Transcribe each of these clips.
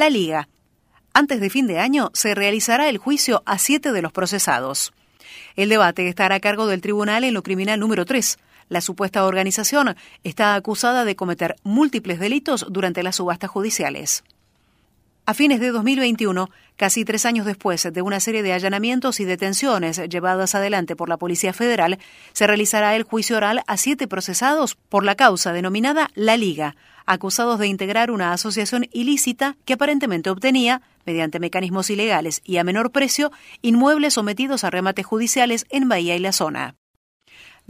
La Liga. Antes de fin de año se realizará el juicio a siete de los procesados. El debate estará a cargo del tribunal en lo criminal número 3. La supuesta organización está acusada de cometer múltiples delitos durante las subastas judiciales. A fines de 2021, casi tres años después de una serie de allanamientos y detenciones llevadas adelante por la Policía Federal, se realizará el juicio oral a siete procesados por la causa denominada La Liga, acusados de integrar una asociación ilícita que aparentemente obtenía, mediante mecanismos ilegales y a menor precio, inmuebles sometidos a remates judiciales en Bahía y la zona.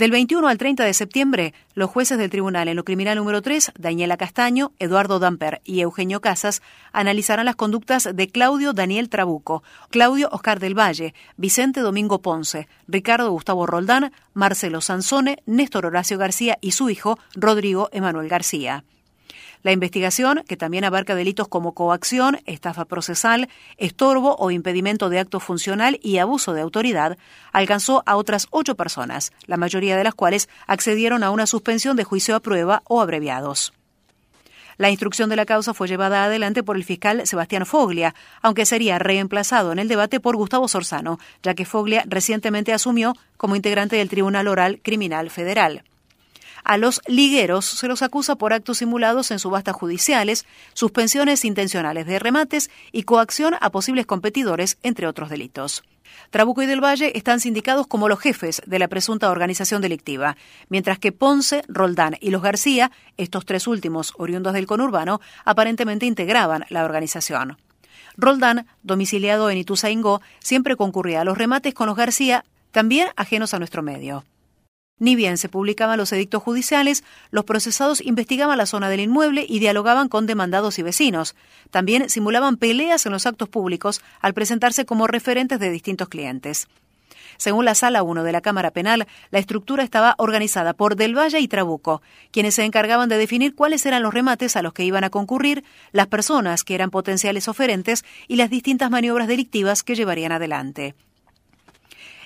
Del 21 al 30 de septiembre, los jueces del Tribunal en lo Criminal número 3, Daniela Castaño, Eduardo Damper y Eugenio Casas, analizarán las conductas de Claudio Daniel Trabuco, Claudio Oscar del Valle, Vicente Domingo Ponce, Ricardo Gustavo Roldán, Marcelo Sansone, Néstor Horacio García y su hijo, Rodrigo Emanuel García. La investigación, que también abarca delitos como coacción, estafa procesal, estorbo o impedimento de acto funcional y abuso de autoridad, alcanzó a otras ocho personas, la mayoría de las cuales accedieron a una suspensión de juicio a prueba o abreviados. La instrucción de la causa fue llevada adelante por el fiscal Sebastián Foglia, aunque sería reemplazado en el debate por Gustavo Sorzano, ya que Foglia recientemente asumió como integrante del Tribunal Oral Criminal Federal. A los ligueros se los acusa por actos simulados en subastas judiciales, suspensiones intencionales de remates y coacción a posibles competidores, entre otros delitos. Trabuco y del Valle están sindicados como los jefes de la presunta organización delictiva, mientras que Ponce, Roldán y los García, estos tres últimos oriundos del conurbano, aparentemente integraban la organización. Roldán, domiciliado en Ituzaingó, siempre concurría a los remates con los García, también ajenos a nuestro medio. Ni bien se publicaban los edictos judiciales, los procesados investigaban la zona del inmueble y dialogaban con demandados y vecinos. También simulaban peleas en los actos públicos al presentarse como referentes de distintos clientes. Según la Sala 1 de la Cámara Penal, la estructura estaba organizada por Del Valle y Trabuco, quienes se encargaban de definir cuáles eran los remates a los que iban a concurrir, las personas que eran potenciales oferentes y las distintas maniobras delictivas que llevarían adelante.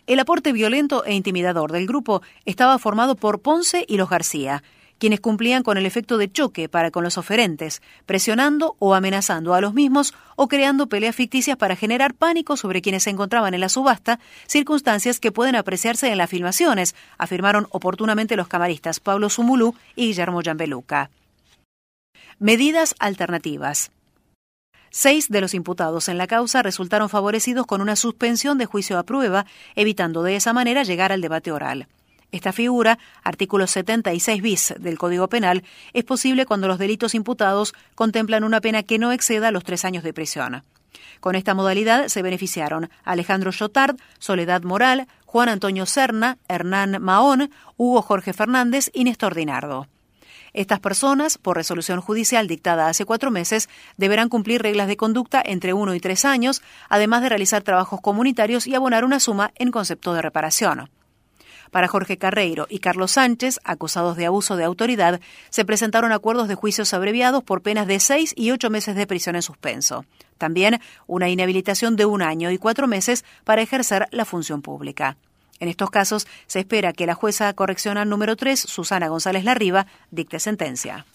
El aporte violento e intimidador del grupo estaba formado por Ponce y los García, quienes cumplían con el efecto de choque para con los oferentes, presionando o amenazando a los mismos o creando peleas ficticias para generar pánico sobre quienes se encontraban en la subasta, circunstancias que pueden apreciarse en las filmaciones, afirmaron oportunamente los camaristas Pablo Sumulú y Guillermo Jambeluca. Medidas alternativas. Seis de los imputados en la causa resultaron favorecidos con una suspensión de juicio a prueba, evitando de esa manera llegar al debate oral. Esta figura, artículo 76 bis del Código Penal, es posible cuando los delitos imputados contemplan una pena que no exceda los tres años de prisión. Con esta modalidad se beneficiaron Alejandro Chotard, Soledad Moral, Juan Antonio Serna, Hernán Mahón, Hugo Jorge Fernández y Néstor Dinardo. Estas personas, por resolución judicial dictada hace cuatro meses, deberán cumplir reglas de conducta entre uno y tres años, además de realizar trabajos comunitarios y abonar una suma en concepto de reparación. Para Jorge Carreiro y Carlos Sánchez, acusados de abuso de autoridad, se presentaron acuerdos de juicios abreviados por penas de seis y ocho meses de prisión en suspenso. También una inhabilitación de un año y cuatro meses para ejercer la función pública. En estos casos, se espera que la jueza correccional número 3, Susana González Larriba, dicte sentencia.